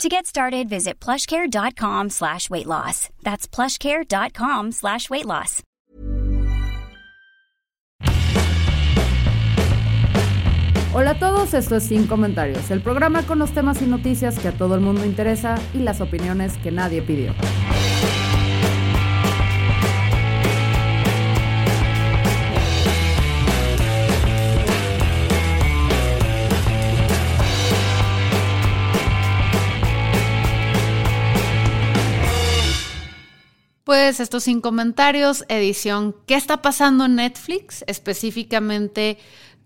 To get started, visit plushcare.com slash weight loss. That's plushcare.com slash weight loss. Hola a todos, esto es Sin Comentarios, el programa con los temas y noticias que a todo el mundo interesa y las opiniones que nadie pidió. Pues estos sin comentarios, edición ¿Qué está pasando en Netflix? Específicamente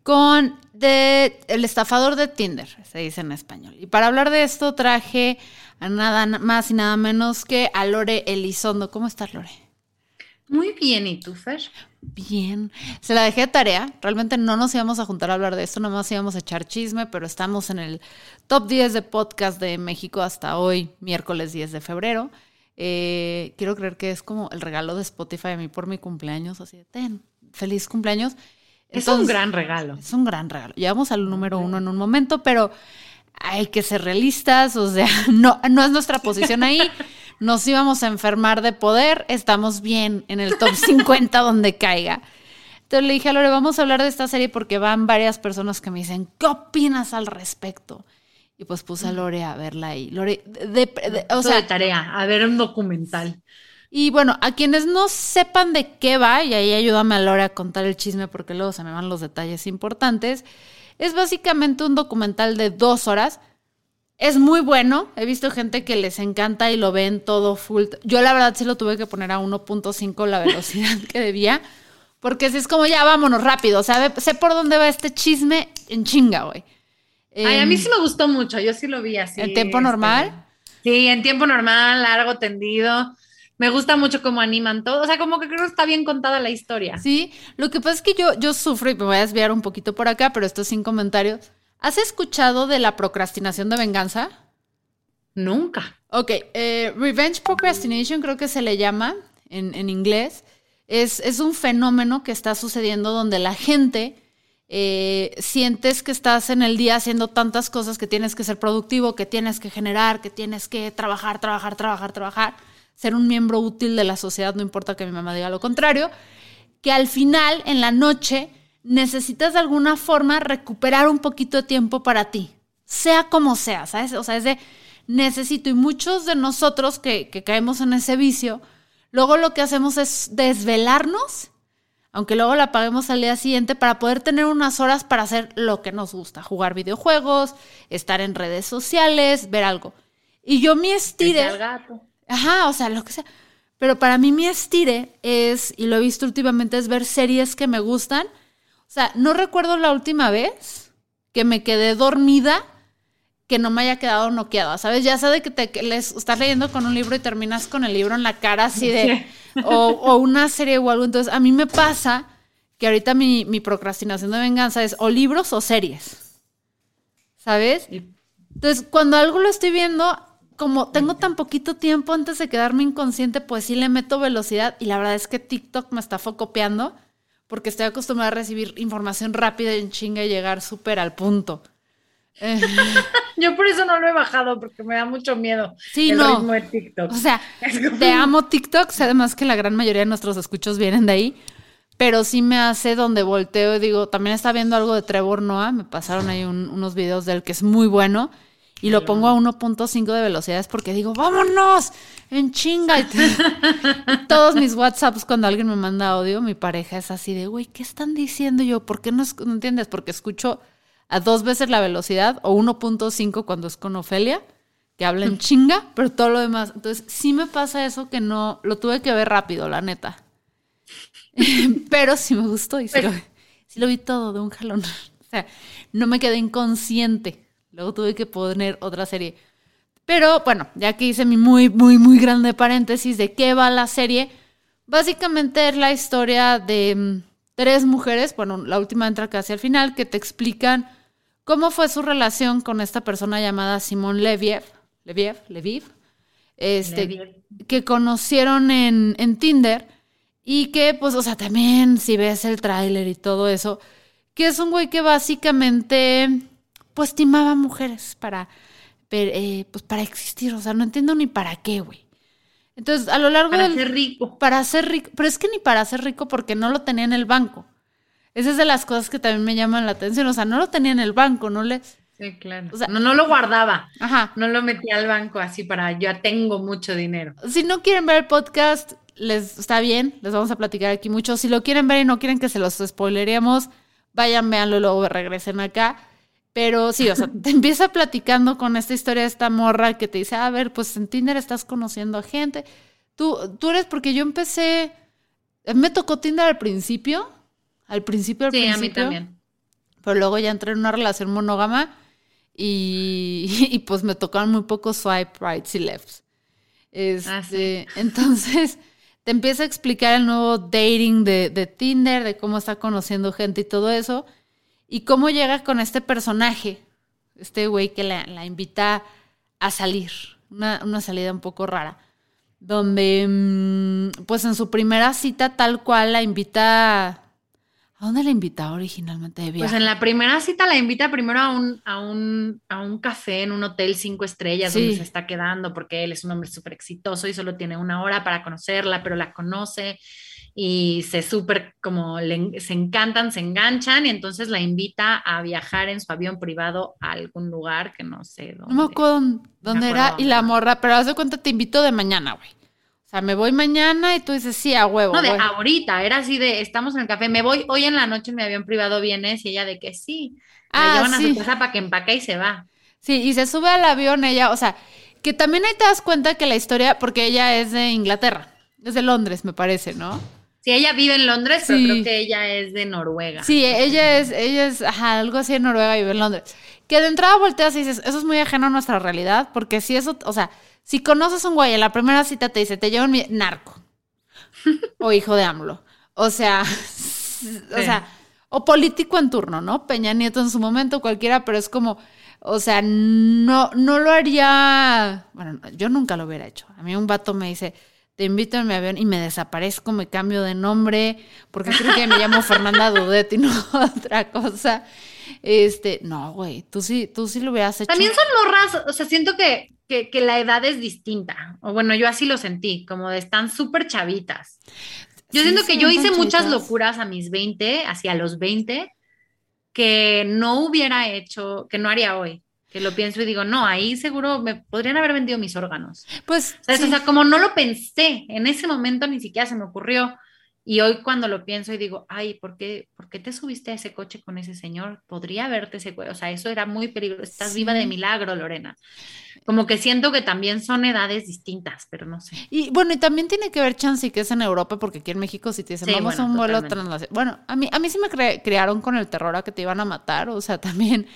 con de, el estafador de Tinder, se dice en español. Y para hablar de esto traje a nada más y nada menos que a Lore Elizondo. ¿Cómo estás, Lore? Muy bien, ¿y tú, Fer? Bien. Se la dejé de tarea. Realmente no nos íbamos a juntar a hablar de esto, nomás íbamos a echar chisme, pero estamos en el top 10 de podcast de México hasta hoy, miércoles 10 de febrero. Eh, quiero creer que es como el regalo de Spotify a mí por mi cumpleaños, así de, ten, feliz cumpleaños. es un gran regalo. Es un gran regalo. Llegamos al número uno en un momento, pero hay que ser realistas, o sea, no, no es nuestra posición ahí. Nos íbamos a enfermar de poder, estamos bien en el top 50 donde caiga. Entonces le dije a Lore, vamos a hablar de esta serie porque van varias personas que me dicen, ¿qué opinas al respecto? Y pues puse a Lore a verla ahí. Lore, de, o sea, de tarea, a ver un documental. Y bueno, a quienes no sepan de qué va, y ahí ayúdame a Lore a contar el chisme porque luego se me van los detalles importantes, es básicamente un documental de dos horas. Es muy bueno, he visto gente que les encanta y lo ven todo full. Yo la verdad sí lo tuve que poner a 1.5 la velocidad que debía, porque si es como ya vámonos rápido, o sea, sé por dónde va este chisme en chinga, güey. Ay, a mí sí me gustó mucho, yo sí lo vi así. ¿En tiempo normal? Este, sí, en tiempo normal, largo, tendido. Me gusta mucho cómo animan todo, o sea, como que creo que está bien contada la historia. Sí, lo que pasa es que yo, yo sufro y me voy a desviar un poquito por acá, pero esto sin comentarios. ¿Has escuchado de la procrastinación de venganza? Nunca. Ok, eh, Revenge Procrastination creo que se le llama en, en inglés. Es, es un fenómeno que está sucediendo donde la gente eh, sientes que estás en el día haciendo tantas cosas que tienes que ser productivo, que tienes que generar, que tienes que trabajar, trabajar, trabajar, trabajar, ser un miembro útil de la sociedad, no importa que mi mamá diga lo contrario, que al final, en la noche, necesitas de alguna forma recuperar un poquito de tiempo para ti, sea como sea, ¿sabes? O sea, es de necesito y muchos de nosotros que, que caemos en ese vicio, luego lo que hacemos es desvelarnos aunque luego la paguemos al día siguiente para poder tener unas horas para hacer lo que nos gusta, jugar videojuegos, estar en redes sociales, ver algo. Y yo mi estire... Ajá, o sea, lo que sea. Pero para mí mi estire es, y lo he visto últimamente, es ver series que me gustan. O sea, no recuerdo la última vez que me quedé dormida que no me haya quedado noqueada, ¿sabes? Ya sabes que te les, estás leyendo con un libro y terminas con el libro en la cara así de... O, una serie o algo. Entonces, a mí me pasa que ahorita mi, mi procrastinación de venganza es o libros o series, ¿sabes? Entonces, cuando algo lo estoy viendo, como tengo tan poquito tiempo antes de quedarme inconsciente, pues sí le meto velocidad y la verdad es que TikTok me está focopeando porque estoy acostumbrada a recibir información rápida y en chinga y llegar súper al punto. Yo por eso no lo he bajado, porque me da mucho miedo. Sí, el no. Ritmo de TikTok. O sea, te amo TikTok, además que la gran mayoría de nuestros escuchos vienen de ahí, pero sí me hace donde volteo y digo, también está viendo algo de Trevor Noah, me pasaron ahí unos videos de él que es muy bueno, y lo pongo a 1.5 de velocidades porque digo, vámonos, en chinga. Y, todos mis WhatsApps cuando alguien me manda audio, mi pareja es así de, güey, ¿qué están diciendo yo? ¿Por qué no, no entiendes? Porque escucho a dos veces la velocidad o 1.5 cuando es con Ofelia, que habla en chinga, pero todo lo demás. Entonces, sí me pasa eso que no, lo tuve que ver rápido, la neta. pero sí me gustó y sí lo, vi todo de un jalón. O sea, no me quedé inconsciente. Luego tuve que poner otra serie. Pero bueno, ya que hice mi muy, muy, muy grande paréntesis de qué va la serie, Básicamente es la historia de mm, tres mujeres, bueno, la última entra casi al final, que te explican cómo fue su relación con esta persona llamada Simón Leviev, Leviev, Leviv, este, que conocieron en, en Tinder y que, pues, o sea, también si ves el tráiler y todo eso, que es un güey que básicamente, pues, timaba mujeres para, eh, pues, para existir, o sea, no entiendo ni para qué, güey. Entonces, a lo largo para ser rico. Para ser rico. Pero es que ni para ser rico porque no lo tenía en el banco. Esa es de las cosas que también me llaman la atención. O sea, no lo tenía en el banco, no le. Sí, claro. O sea, no, no lo guardaba. Ajá. No lo metía al banco así para yo tengo mucho dinero. Si no quieren ver el podcast, les está bien, les vamos a platicar aquí mucho. Si lo quieren ver y no quieren que se los spoileremos, vayan, véanlo y luego regresen acá. Pero sí, o sea, te empieza platicando con esta historia de esta morra que te dice, a ver, pues en Tinder estás conociendo a gente. Tú, tú eres, porque yo empecé, me tocó Tinder al principio, al principio, al sí, principio. a mí también. Pero luego ya entré en una relación monógama y, y pues me tocaron muy pocos swipe rights y lefts. Ah, Este, Entonces, te empieza a explicar el nuevo dating de, de Tinder, de cómo está conociendo gente y todo eso. Y cómo llega con este personaje, este güey que la, la invita a salir, una, una, salida un poco rara, donde mm, pues en su primera cita tal cual la invita... ¿A dónde la invita originalmente de viaje? Pues en la primera cita la invita primero a un, a un, a un café en un hotel cinco estrellas sí. donde se está quedando porque él es un hombre súper exitoso y solo tiene una hora para conocerla, pero la conoce y se súper como le, se encantan, se enganchan y entonces la invita a viajar en su avión privado a algún lugar que no sé dónde. No me acuerdo dónde era y la morra, pero haz de cuenta te invito de mañana, güey. O sea, me voy mañana y tú dices, sí, a huevo. No, de güey. ahorita, era así de, estamos en el café, me voy hoy en la noche en mi avión privado, vienes y ella de que sí. Ah, le llevan sí. a su casa para que empaque y se va. Sí, y se sube al avión ella, o sea, que también ahí te das cuenta que la historia, porque ella es de Inglaterra, es de Londres, me parece, ¿no? Sí, ella vive en Londres, sí. pero creo que ella es de Noruega. Sí, ella es, ella es, ajá, algo así en Noruega y vive en Londres. Que de entrada volteas y dices, eso es muy ajeno a nuestra realidad, porque si eso, o sea, si conoces a un güey en la primera cita te dice, te llevan mi narco o hijo de AMLO. O sea, sí. o sea, o político en turno, ¿no? Peña Nieto en su momento, cualquiera, pero es como, o sea, no, no lo haría, bueno, yo nunca lo hubiera hecho. A mí un vato me dice, te invito en mi avión y me desaparezco, me cambio de nombre, porque creo que me llamo Fernanda Dudet y no otra cosa. Este, no, güey, tú sí, tú sí lo hubieras hecho. También son morras, o sea, siento que, que, que la edad es distinta. O bueno, yo así lo sentí, como de están súper chavitas. Yo sí, siento que yo hice muchas locuras a mis 20, hacia los 20, que no hubiera hecho, que no haría hoy que lo pienso y digo, no, ahí seguro me podrían haber vendido mis órganos. Pues, ¿sabes? Sí. o sea, como no lo pensé, en ese momento ni siquiera se me ocurrió. Y hoy cuando lo pienso y digo, ay, ¿por qué, ¿por qué te subiste a ese coche con ese señor? Podría verte ese. O sea, eso era muy peligroso. Estás sí. viva de milagro, Lorena. Como que siento que también son edades distintas, pero no sé. Y bueno, y también tiene que ver chance que es en Europa, porque aquí en México si te dicen, sí, vamos bueno, a un vuelo translacional. Bueno, a mí, a mí sí me cre crearon con el terror a que te iban a matar. O sea, también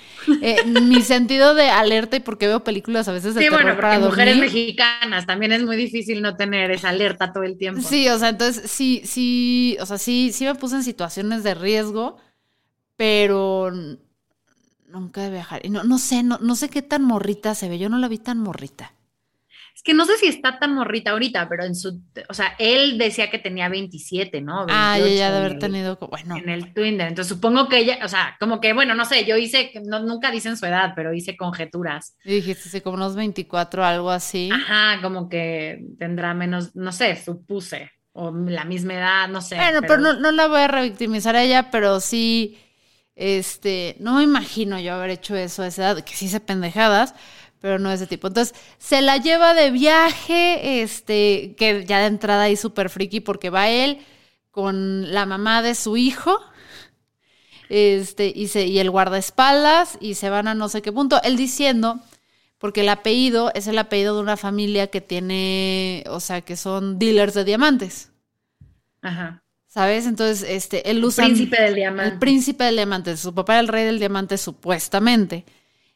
eh, mi sentido de alerta y porque veo películas a veces de sí, terror bueno, para mujeres dormir. mexicanas también es muy difícil no tener esa alerta todo el tiempo. Sí, o sea, entonces sí, sí, o sea, sí, sí me puse en situaciones de riesgo, pero nunca de viajar. Y no, no sé, no, no sé qué tan morrita se ve. Yo no la vi tan morrita. Es que no sé si está tan morrita ahorita, pero en su, o sea, él decía que tenía 27, ¿no? 28 ah, ella de haber tenido, bueno. En el Twitter. Entonces supongo que ella, o sea, como que, bueno, no sé, yo hice, no, nunca dicen su edad, pero hice conjeturas. Y dijiste, sí, como unos 24, algo así. Ajá, como que tendrá menos, no sé, supuse, o la misma edad, no sé. Bueno, pero, pero no, no la voy a revictimizar a ella, pero sí, este, no me imagino yo haber hecho eso a esa edad, que sí hice pendejadas, pero no de ese tipo. Entonces, se la lleva de viaje, este, que ya de entrada ahí súper friki porque va él con la mamá de su hijo, este, y, se, y el guardaespaldas, y se van a no sé qué punto. Él diciendo, porque el apellido es el apellido de una familia que tiene, o sea, que son dealers de diamantes. Ajá. ¿Sabes? Entonces, este, él usa... El príncipe del diamante. El príncipe del diamante. Su papá era el rey del diamante, supuestamente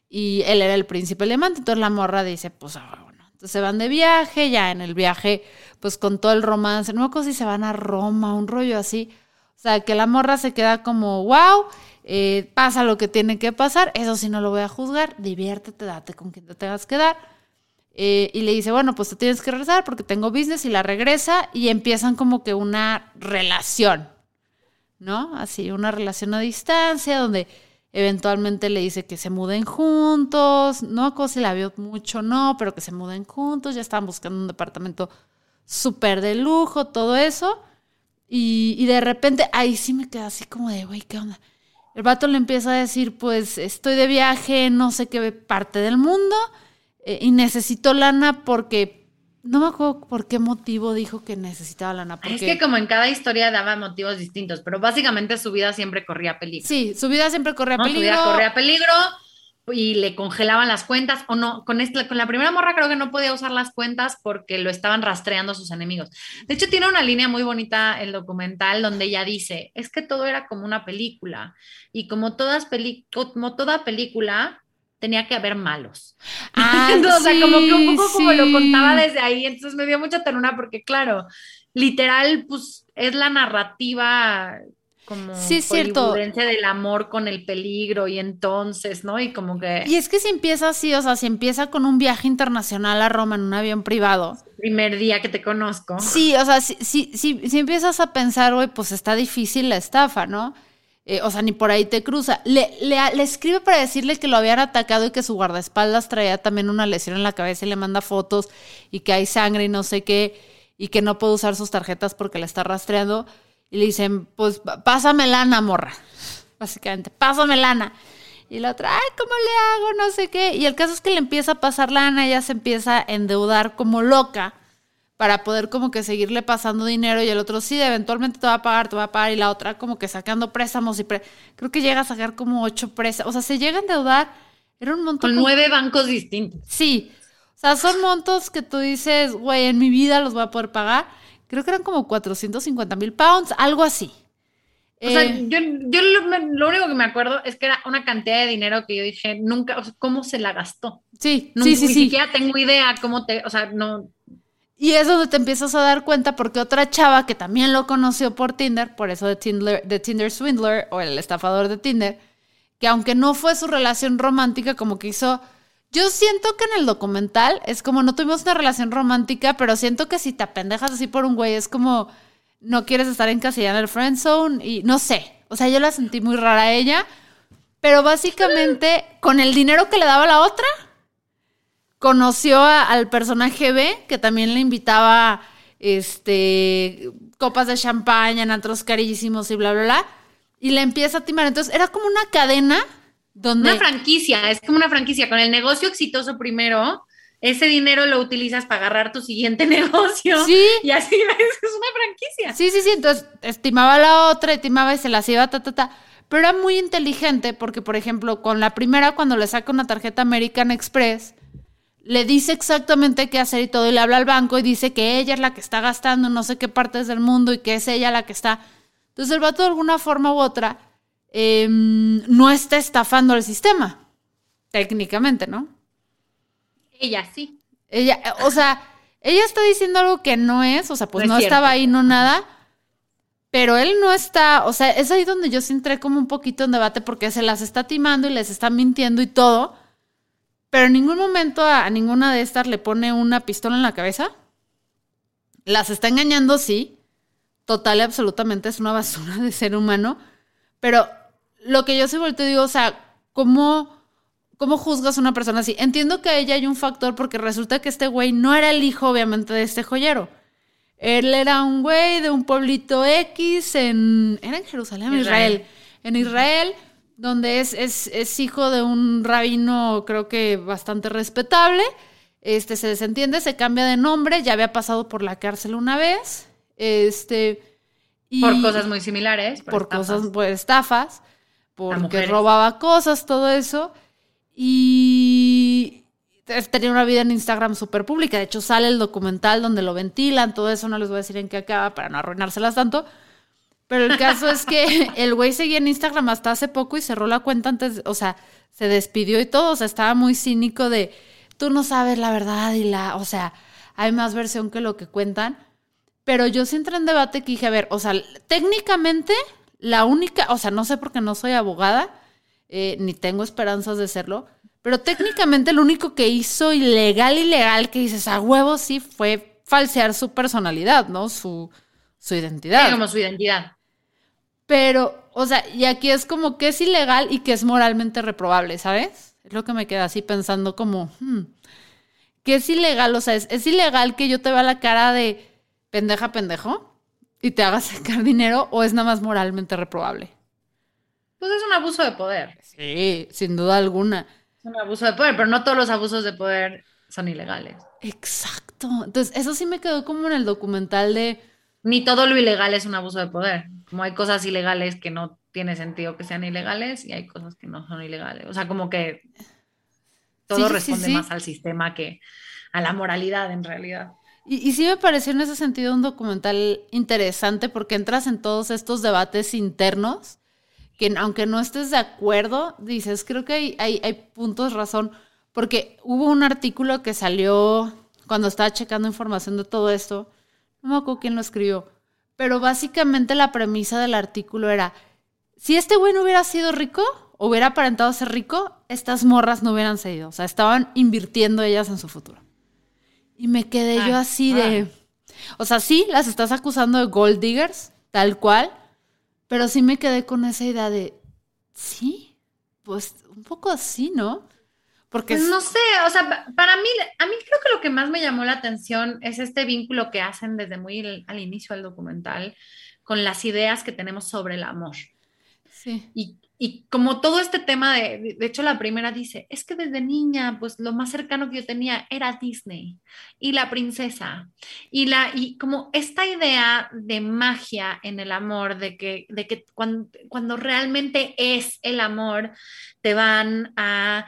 y él era el príncipe del diamante, entonces la morra dice, pues, ah, bueno. Entonces se van de viaje, ya en el viaje, pues con todo el romance, no me acuerdo si se van a Roma, un rollo así. O sea, que la morra se queda como, wow, eh, pasa lo que tiene que pasar, eso sí no lo voy a juzgar, diviértete, date con quien te tengas que dar. Eh, y le dice, bueno, pues te tienes que regresar porque tengo business y la regresa y empiezan como que una relación, ¿no? Así, una relación a distancia donde eventualmente le dice que se muden juntos, no acuerdo si la vio mucho, no, pero que se muden juntos, ya estaban buscando un departamento súper de lujo, todo eso. Y, de repente, ahí sí me queda así como de, güey, ¿qué onda? El vato le empieza a decir, pues estoy de viaje, no sé qué parte del mundo eh, y necesito lana porque no me acuerdo por qué motivo dijo que necesitaba lana. Es que como en cada historia daba motivos distintos, pero básicamente su vida siempre corría peligro. Sí, su vida siempre corría peligro. Su vida corría peligro y le congelaban las cuentas o no, con, esta, con la primera morra creo que no podía usar las cuentas porque lo estaban rastreando sus enemigos. De hecho, tiene una línea muy bonita el documental donde ella dice, es que todo era como una película y como, todas como toda película, tenía que haber malos. Ah, o sea, como que un poco como lo contaba desde ahí, entonces me dio mucha ternura porque, claro, literal, pues es la narrativa como sí, es cierto. del amor con el peligro y entonces, ¿no? Y como que... Y es que si empieza así, o sea, si empieza con un viaje internacional a Roma en un avión privado. Primer día que te conozco. Sí, o sea, si, si, si, si empiezas a pensar, güey, pues está difícil la estafa, ¿no? Eh, o sea, ni por ahí te cruza. Le, le, le, escribe para decirle que lo habían atacado y que su guardaespaldas traía también una lesión en la cabeza y le manda fotos y que hay sangre y no sé qué y que no puede usar sus tarjetas porque la está rastreando. Y le dicen, pues pásame lana, morra. Básicamente, pásame lana. Y la otra, ay, ¿cómo le hago? No sé qué. Y el caso es que le empieza a pasar lana, ella se empieza a endeudar como loca para poder como que seguirle pasando dinero y el otro sí, eventualmente te va a pagar, te va a pagar y la otra como que sacando préstamos y creo que llega a sacar como ocho préstamos, o sea, se llega a endeudar, era un montón. Con nueve bancos distintos. Sí, o sea, son montos que tú dices, güey, en mi vida los voy a poder pagar, creo que eran como 450 mil pounds, algo así. O sea, eh, yo, yo lo, único que me acuerdo es que era una cantidad de dinero que yo dije, nunca, o sea, ¿cómo se la gastó? Sí, sí, sí. Ni siquiera tengo idea cómo te, o sea, no, y es donde te empiezas a dar cuenta porque otra chava que también lo conoció por Tinder, por eso de Tinder, de Tinder Swindler o el estafador de Tinder, que aunque no fue su relación romántica, como que hizo... Yo siento que en el documental es como no tuvimos una relación romántica, pero siento que si te apendejas así por un güey es como no quieres estar en casilla en el friend zone y no sé. O sea, yo la sentí muy rara a ella, pero básicamente con el dinero que le daba la otra, conoció al personaje B, que también le invitaba este, copas de champaña en antros carísimos y bla, bla, bla. Y le empieza a timar. Entonces era como una cadena donde... Una franquicia, es como una franquicia. Con el negocio exitoso primero, ese dinero lo utilizas para agarrar tu siguiente negocio. Sí. Y así es una franquicia. Sí, sí, sí. Entonces estimaba la otra, estimaba y se las iba, ta, ta, ta. Pero era muy inteligente porque, por ejemplo, con la primera, cuando le saca una tarjeta American Express, le dice exactamente qué hacer y todo, y le habla al banco y dice que ella es la que está gastando no sé qué partes del mundo y que es ella la que está. Entonces el vato de alguna forma u otra em, no está estafando el sistema, técnicamente, ¿no? Ella sí. Ella, o sea, ella está diciendo algo que no es, o sea, pues no, estaba ahí, no nada. Pero él no está, o sea, es ahí donde yo sí entré como un poquito en debate porque se las está timando y les está mintiendo y todo pero en ningún momento a, ninguna de estas le pone una pistola en la cabeza. Las está engañando, sí. Total y absolutamente es una basura de ser humano. Pero lo que yo se vuelto digo, o sea, ¿cómo, ¿cómo juzgas a una persona así? Entiendo que a ella hay un factor porque resulta que este güey no era el hijo, obviamente, de este joyero. Él era un güey de un pueblito X en... Era en Jerusalén, Israel. Israel. En Israel donde es, es, hijo de un rabino, creo que bastante respetable. Este se desentiende, se cambia de nombre, ya había pasado por la cárcel una vez. Este. por cosas muy similares. Por, cosas, por estafas, porque robaba cosas, todo eso. Y tenía una vida en Instagram súper pública. De hecho, sale el documental donde lo ventilan, todo eso. No les voy a decir en qué acaba para no arruinárselas tanto. Pero el caso es que el güey seguía en Instagram hasta hace poco y cerró la cuenta antes, o sea, se despidió y todo, o sea, estaba muy cínico de, tú no sabes la verdad y la, o sea, hay más versión que lo que cuentan. Pero yo sí entré en debate que dije, a ver, o sea, técnicamente la única, o sea, no sé por qué no soy abogada, eh, ni tengo esperanzas de serlo, pero técnicamente lo único que hizo ilegal, ilegal, que dices a huevo sí fue falsear su personalidad, ¿no? Su, su identidad. como su identidad. Pero, o sea, y aquí es como que es ilegal y que es moralmente reprobable, ¿sabes? Es lo que me queda así pensando como, hmm, que es ilegal, o sea, es, es ilegal que yo te vea la cara de pendeja pendejo y te haga sacar dinero o es nada más moralmente reprobable. Pues es un abuso de poder. Sí, sin duda alguna. Es un abuso de poder, pero no todos los abusos de poder son ilegales. Exacto. Entonces, eso sí me quedó como en el documental de... Ni todo lo ilegal es un abuso de poder. Como hay cosas ilegales que no tiene sentido que sean ilegales y hay cosas que no son ilegales. O sea, como que todo responde más al sistema que a la moralidad en realidad. Y, sí me pareció en ese sentido un documental interesante porque entras en todos estos debates internos que aunque no estés de acuerdo, dices, creo que hay, hay, hay puntos razón, porque hubo un artículo que salió cuando estaba checando información de todo esto, no me acuerdo quién lo escribió, pero básicamente la premisa del artículo era, si este güey no hubiera sido rico, hubiera aparentado ser rico, estas morras no hubieran seguido, o sea, estaban invirtiendo ellas en su futuro. Y me quedé yo ah, así de, o sea, sí, las estás acusando de gold diggers, tal cual, pero sí me quedé con esa idea de, sí, pues un poco así, ¿no? Porque pues no sé, o sea, para mí, a mí creo que lo que más me llamó la atención es este vínculo que hacen desde muy al inicio del documental con las ideas que tenemos sobre el amor. Sí. Y y como todo este tema de, de hecho la primera dice, es que desde niña, pues lo más cercano que yo tenía era Disney y la princesa. Y, la, y como esta idea de magia en el amor, de que, de que cuando, cuando realmente es el amor, te van a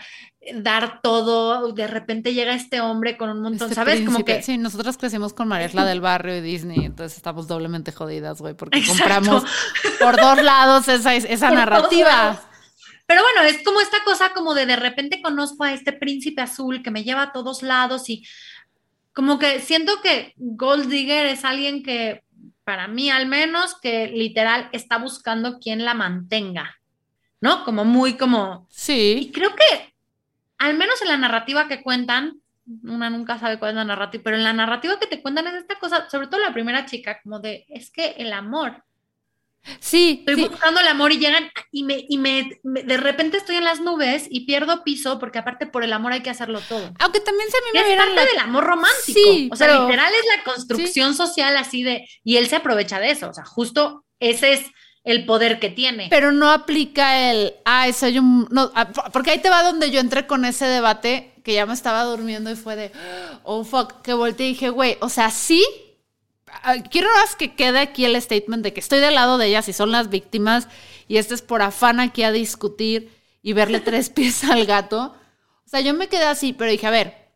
dar todo, de repente llega este hombre con un montón, este ¿sabes? Como que sí, nosotros crecimos con Maresla del barrio y Disney, entonces estamos doblemente jodidas, güey, porque compramos por dos lados esa, esa narrativa. Pero bueno, es como esta cosa como de de repente conozco a este príncipe azul que me lleva a todos lados y como que siento que Gold Digger es alguien que, para mí al menos, que literal está buscando quien la mantenga, ¿no? Como muy como... Sí. Y creo que al menos en la narrativa que cuentan, una nunca sabe cuál es la narrativa, pero en la narrativa que te cuentan es esta cosa, sobre todo la primera chica, como de, es que el amor. Sí. Estoy buscando el amor y llegan y, me, y me, de repente estoy en las nubes y pierdo piso porque aparte por el amor hay que hacerlo todo. Aunque también se a mí me es parte del amor romántico. Sí, o sea, literal es la construcción social así de, y él se aprovecha de eso, o sea, justo ese es el poder que tiene. Pero no aplica el, ah, soy un, no, ah, porque ahí te va donde yo entré con ese debate que ya me estaba durmiendo y fue de, oh, fuck, que volteé y dije, güey, o sea, sí, ah, quiero más que quede aquí el statement de que estoy del lado de ellas y son las víctimas y este es por afán aquí a discutir y verle tres pies al gato. O sea, yo me quedé así, pero dije, a ver,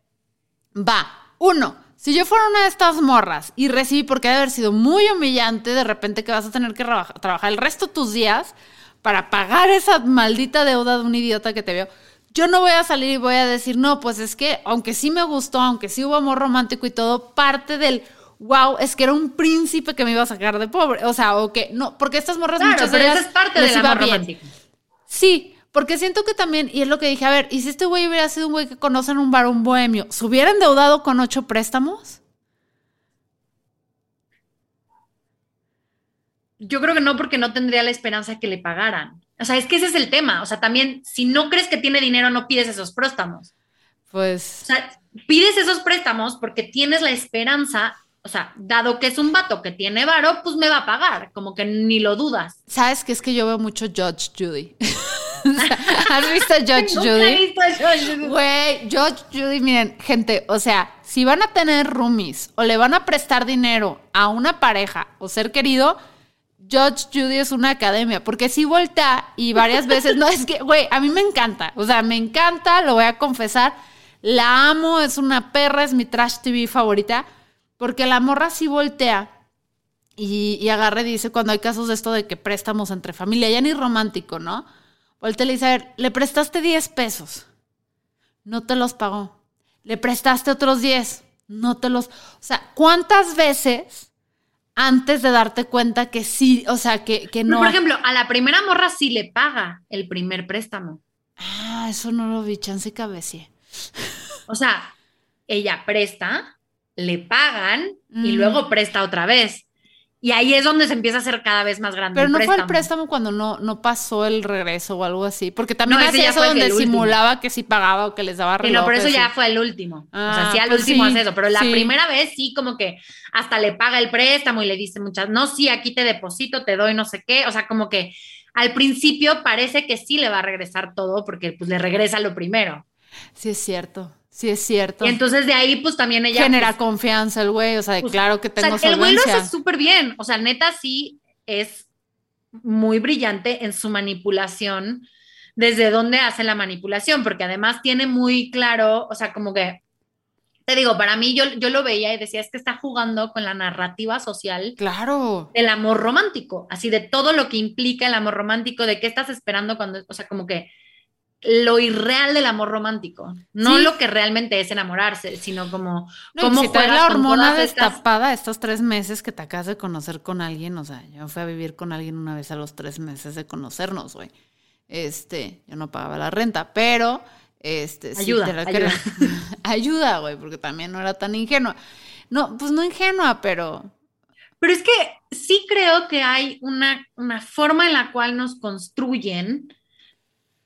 va, uno, si yo fuera una de estas morras y recibí, porque debe haber sido muy humillante de repente que vas a tener que trabajar el resto de tus días para pagar esa maldita deuda de un idiota que te veo, yo no voy a salir y voy a decir, no, pues es que aunque sí me gustó, aunque sí hubo amor romántico y todo, parte del wow, es que era un príncipe que me iba a sacar de pobre. O sea, o que no, porque estas morras muchas veces es parte del amor romántico. Sí, porque siento que también, y es lo que dije, a ver, ¿y si este güey hubiera sido un güey que conoce en un varón bohemio, ¿se hubiera endeudado con ocho préstamos? Yo creo que no, porque no tendría la esperanza que le pagaran. O sea, es que ese es el tema. O sea, también, si no crees que tiene dinero, no pides esos préstamos. Pues. O sea, pides esos préstamos porque tienes la esperanza o sea, dado que es un vato que tiene varo, pues me va a pagar, como que ni lo dudas. ¿Sabes que es que yo veo mucho Judge Judy? ¿Has visto Judge Judy? He visto Judy. Güey, Judge Judy, miren, gente, o sea, si van a tener roomies o le van a prestar dinero a una pareja o ser querido, Judge Judy es una academia, porque si voltea y varias veces, no, es que, güey, a mí me encanta, o sea, me encanta, lo voy a confesar, la amo, es una perra, es mi trash TV favorita, porque la morra sí voltea y, y agarra y dice cuando hay casos de esto de que préstamos entre familia, ya ni romántico, ¿no? Voltea y le dice, a ver, le prestaste 10 pesos, no te los pagó. le prestaste otros 10, no te los... O sea, ¿cuántas veces antes de darte cuenta que sí, o sea, que, que no... Por ejemplo, a la primera morra sí le paga el primer préstamo. Ah, eso no lo vi, chance cabecie. O sea, ella presta, le pagan y Mm. luego presta otra vez. Y ahí es donde se empieza a hacer cada vez más grande. Pero el no fue el préstamo. cuando no, no pasó el regreso o algo así. Porque también No, hacía eso donde último. simulaba que sí pagaba o que les daba Sí, reloj. no, pero eso ya fue el último. o sea, Ah, sí, al pues último sí, hace eso. Pero la primera vez sí, como que hasta le paga el préstamo y le dice muchas, no, sí, aquí te deposito, te doy no sé qué. O sea, como que al principio parece que sí le va a regresar todo porque pues le regresa lo primero. Sí, es cierto. Sí, es cierto. Y entonces de ahí pues también ella... Genera pues, confianza el güey. O sea, de pues, claro que o sea, tengo el güey lo hace súper bien. O sea, neta sí es muy brillante en su manipulación, desde dónde hace la manipulación, porque además tiene muy claro, o sea, como que, te digo, para mí yo, yo lo veía y decía, es que está jugando con la narrativa social Claro. del amor romántico, así de todo lo que implica el amor romántico, de qué estás esperando cuando, o sea, como que lo irreal del amor romántico, no Sí. lo que realmente es enamorarse, sino como No, cómo si la hormona todas estas- destapada estos tres meses que te acabas de conocer con alguien, o sea, yo fui a vivir con alguien una vez a los tres meses de conocernos, güey. Este, yo no pagaba la renta, pero este, sí Ayuda, creo. ayuda, güey, porque también no era tan ingenua. No, pues no ingenua, pero Pero es que sí creo que hay una, una forma en la cual nos construyen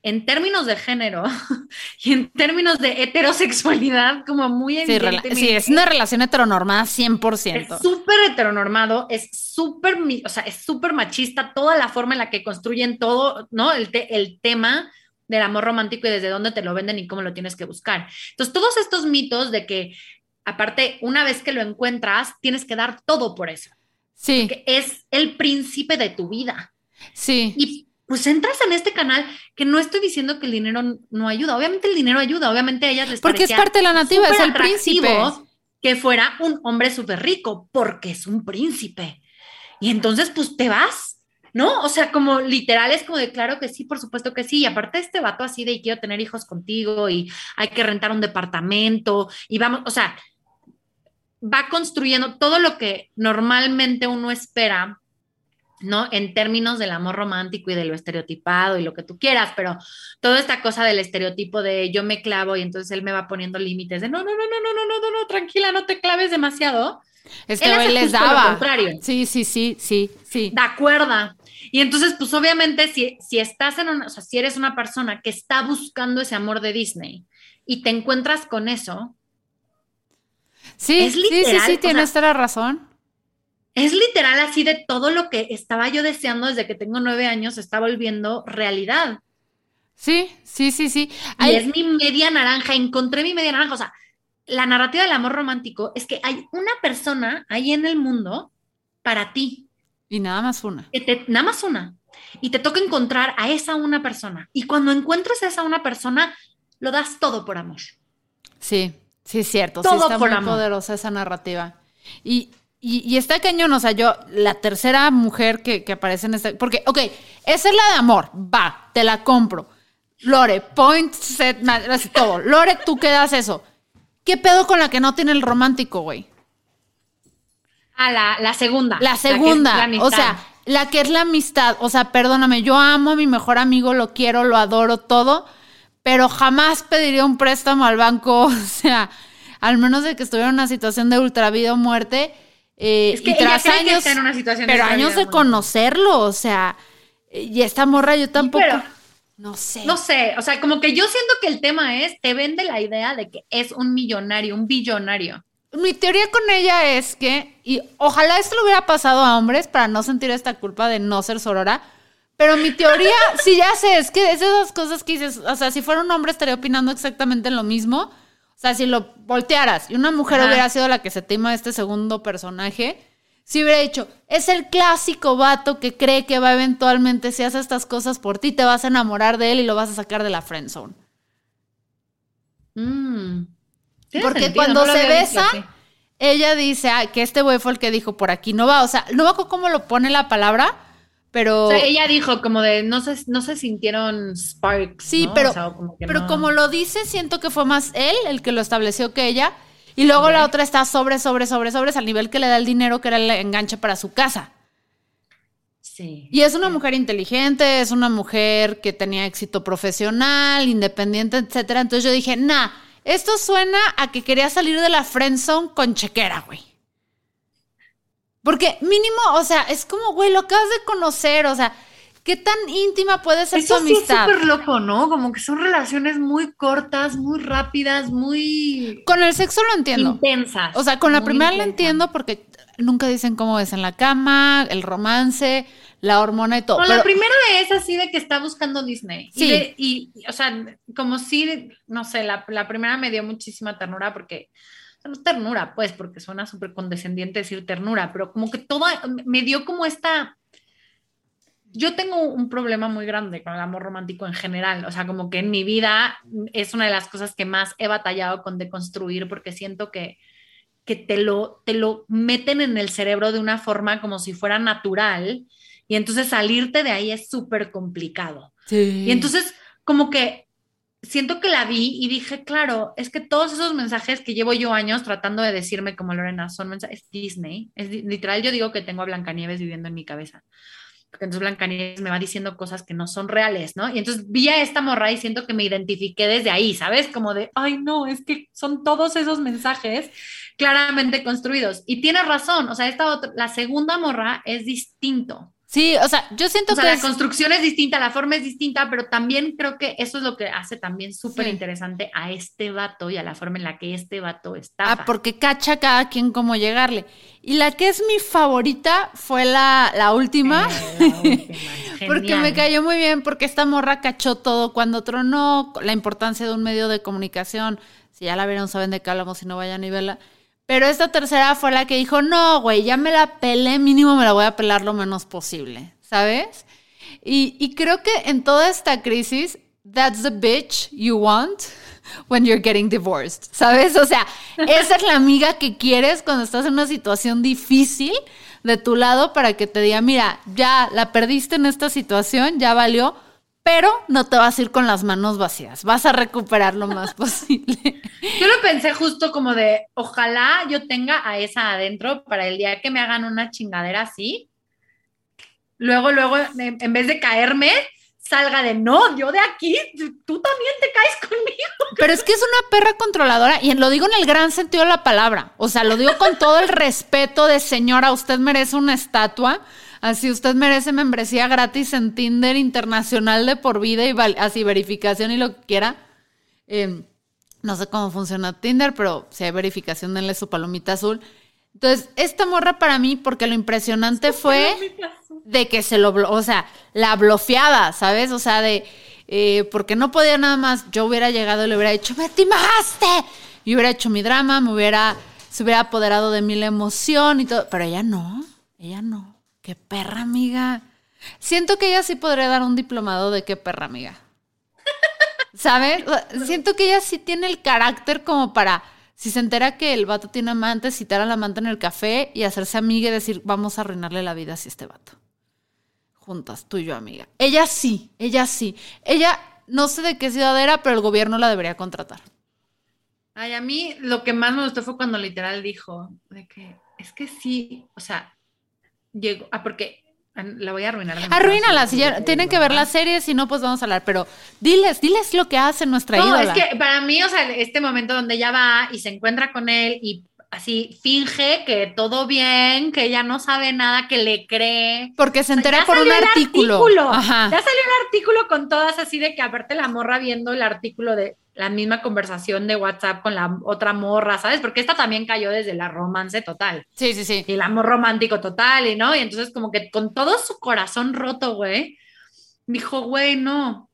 en términos de género y en términos de heterosexualidad, como muy sí, sí, es una relación heteronormada 100%. Es súper heteronormado, es súper, o sea, es súper machista toda la forma en la que construyen todo, ¿no? El, te- el tema del amor romántico y desde dónde te lo venden y cómo lo tienes que buscar. Entonces, todos estos mitos de que, aparte, una vez que lo encuentras, tienes que dar todo por eso, Sí, es el príncipe de tu vida. sí. Y pues entras en este canal que no estoy diciendo que el dinero no ayuda. Obviamente el dinero ayuda, obviamente a ellas les Porque es parte de la nativa, es el príncipe. Que fuera un hombre súper rico, porque es un príncipe. Y entonces, pues te vas, ¿no? O sea, como literal es como de claro que sí, por supuesto que sí. Y aparte este vato así de "Y quiero tener hijos contigo y hay que rentar un departamento y vamos, o sea, va construyendo todo lo que normalmente uno espera ¿no? En términos del amor romántico y de lo estereotipado y lo que tú quieras, pero toda esta cosa del estereotipo de yo me clavo y entonces él me va poniendo límites de no, no, no, no, no, no, no, no, no, tranquila, no te claves demasiado. Este Él güey hace les lo daba. contrario. Sí, sí, sí, sí, sí. De acuerdo. Y entonces, pues obviamente, si, si estás en una, o sea, si eres una persona que está buscando ese amor de Disney y te encuentras con eso, Sí, Es sí, sí, literal, sí, tienes toda la razón. Es literal así de todo lo que estaba yo deseando desde que tengo nueve años se está volviendo realidad. Sí, sí, sí, sí. Y es mi media naranja, encontré mi media naranja. O sea, la narrativa del amor romántico es que hay una persona ahí en el mundo para ti, y nada más una. que te, nada más una, y te toca encontrar a esa una persona. Y cuando encuentres a esa una persona, lo das todo por amor. Sí, sí, es cierto. Todo sí, está por muy amor. poderosa esa narrativa. Y, y, y está cañón, o sea, yo, la tercera mujer que, que aparece en este. Porque, ok, esa es la de amor, va, te la compro. Lore, point, set, así todo. Lore, tú quedas eso. ¿Qué pedo con la que no tiene el romántico, güey? Ah, la, la segunda. La segunda, la o sea, la que es la amistad. O sea, perdóname, yo amo a mi mejor amigo, lo quiero, lo adoro, todo, pero jamás pediría un préstamo al banco. O sea, al menos de que estuviera en una situación de ultra vida o muerte. Eh, Es que y ella tras que años, está en una situación de pero ultra años de conocerlo, o sea, y esta morra yo tampoco. pero- no sé. No sé, o sea, como que yo siento que el tema es, te vende la idea de que es un millonario, un billonario. Mi teoría con ella es que, y ojalá esto le hubiera pasado a hombres para no sentir esta culpa de no ser sorora, pero mi teoría, sí ya sé, es que es de esas cosas que dices, o sea, si fuera un hombre estaría opinando exactamente lo mismo. O sea, si lo voltearas y una mujer Ajá. hubiera sido la que se tima este segundo personaje, si hubiera dicho, es el clásico vato que cree que va eventualmente, si hace estas cosas por ti, te vas a enamorar de él y lo vas a sacar de la friendzone. Mm. Porque sentido, cuando no se visto así. ella dice ah, que este güey fue el que dijo por aquí no va. O sea, no me acuerdo cómo lo pone la palabra, Pero. ella dijo como de no se, no se sintieron sparks. Sí, pero, como pero como lo dice, siento que fue más él el que lo estableció que ella. Y luego la otra está sobre, sobre, sobre, sobre, al nivel que le da el dinero que era el enganche para su casa. Sí. Y es una mujer inteligente, es una mujer que tenía éxito profesional, independiente, etcétera. Entonces yo dije, nah, esto suena a que quería salir de la friendzone con chequera, güey. Porque mínimo, o sea, es como, güey, lo acabas de conocer, o sea, ¿qué tan íntima puede ser tu amistad? es súper loco, ¿no? Como que son relaciones muy cortas, muy rápidas, muy... Con el sexo lo entiendo. Intensas. O sea, con la primera lo entiendo porque nunca dicen cómo es en la cama, el romance, la hormona y todo. Con la primera es así de que está buscando Disney. Sí. Y, o sea, como si, no sé, la, la primera me dio muchísima ternura porque no ternura, pues, porque suena súper condescendiente decir ternura, pero como que todo me dio como esta... Yo tengo un problema muy grande con el amor romántico en general, o sea, como que en mi vida es una de las cosas que más he batallado con deconstruir porque siento que, que te, lo, te lo meten en el cerebro de una forma como si fuera natural y entonces salirte de ahí es súper complicado. Sí. Y entonces como que siento que la vi y dije, claro, es que todos esos mensajes que llevo yo años tratando de decirme como Lorena son mensajes Disney. Es literal, yo digo que tengo a Blancanieves viviendo en mi cabeza. Porque entonces Blancanieves me va diciendo cosas que no son reales, ¿no? Y entonces vi a esta morra y siento que me identifiqué desde ahí, ¿sabes? Como de, ay, no, es que son todos esos mensajes claramente construidos. Y tienes razón, o sea, esta la segunda morra es distinto. Sí, o sea, yo siento que. la construcción es distinta, la forma es distinta, pero también creo que eso es lo que hace también súper interesante a este vato y a la forma en la que este vato está. Ah, porque cacha cada quien cómo llegarle. Y la que es mi favorita fue la, última. Eh, porque me cayó muy bien, porque esta morra cachó todo cuando tronó, la importancia de un medio de comunicación. Si ya la vieron, saben de qué hablamos, si no vayan y vela. Pero esta tercera fue la que dijo, no, güey, ya me la pelé, mínimo me la voy a pelar lo menos posible, ¿sabes? Y, y creo que en toda esta crisis, that's the bitch you want when you're getting divorced, ¿sabes? O sea, esa es la amiga que quieres cuando estás en una situación difícil de tu lado para que te diga, mira, ya la perdiste en esta situación, ya valió, pero no te vas a ir con las manos vacías, vas a recuperar lo más posible. Yo lo pensé justo como de, ojalá yo tenga a esa adentro para el día que me hagan una chingadera así. Luego, luego, en vez de caerme, salga de no, yo de aquí, tú también te caes conmigo. Pero es que es una perra controladora y lo digo en el gran sentido de la palabra. O sea, lo digo con todo el respeto de señora, usted merece una estatua Así usted merece membresía gratis en Tinder internacional de por vida y así verificación y lo que quiera. Em, no sé cómo funciona Tinder, pero si hay verificación, denle su palomita azul. Entonces, esta morra para mí, porque lo impresionante fue de que se lo, o sea, la bloqueaba, ¿sabes? O sea, de, eh, porque no podía nada más, yo hubiera llegado y le hubiera dicho, me timaste. Y hubiera hecho mi drama, me hubiera, se hubiera apoderado de mí la emoción y todo, pero ella no, ella no. Qué perra amiga. Siento que ella sí podría dar un diplomado de qué perra amiga. ¿Sabes? Siento que ella sí tiene el carácter como para, si se entera que el vato tiene amante, citar la amante en el café y hacerse amiga y decir, vamos a arruinarle la vida a este vato. Juntas, tú y yo, amiga. Ella sí, ella sí. Ella, no sé de qué ciudad era, pero el gobierno la debería contratar. Ay, a mí lo que más me gustó fue cuando literal dijo de que es que sí, o sea, llegó, ah, porque la voy a arruinar. Arruínala, si tienen que ver la serie, si no, pues vamos a hablar, pero diles, diles lo que hace nuestra no, es que para mí, o sea, este momento donde ella va y se encuentra con él y así finge que todo bien, que ella no sabe nada, que le cree. Porque se entera por un artículo. Ya salió un artículo con todas así de que aparte la morra viendo el artículo de la misma conversación de WhatsApp con la otra morra, ¿sabes? Porque esta también cayó desde la romance total. Sí, sí, sí. Y el amor romántico total, y no, y entonces como que con todo su corazón roto, güey, dijo, güey, no,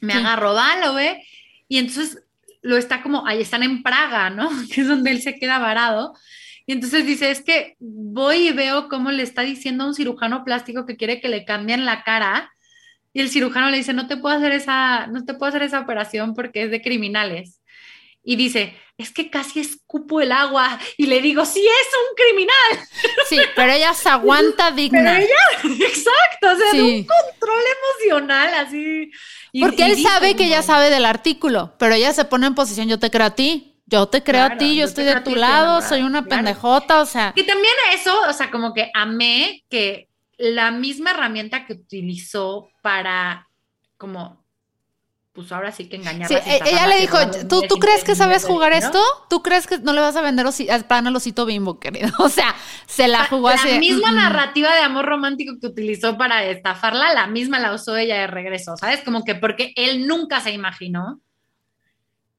me agarro balo, güey. Y entonces lo está como, ahí están en Praga, ¿no? Que es donde él se queda varado. Y entonces dice, es que voy y veo cómo le está diciendo a un cirujano plástico que quiere que le cambien la cara y el cirujano le dice, no te puedo hacer esa, no te puedo hacer esa operación porque es de criminales. Y dice, es que casi escupo el agua y le digo, sí es un criminal. Sí, pero ella se aguanta digna. Pero ella, exacto, o sea, de un control emocional así. Porque él sabe que ella sabe del artículo, pero ella se pone en posición, yo te creo a ti, yo te creo a ti, yo, estoy de tu lado, soy una pendejota, o sea. Y también eso, o sea, como que amé que la misma herramienta que utilizó para como pues ahora sí que engañar. Sí, ella le dijo, ¿tú, ¿tú crees que sabes jugar esto? ¿Tú crees que no le vas a vender pan al osito bimbo, querido? O sea, se la jugó así. La misma narrativa de amor romántico que utilizó para estafarla, la misma la usó ella de regreso, ¿sabes? Como que porque él nunca se imaginó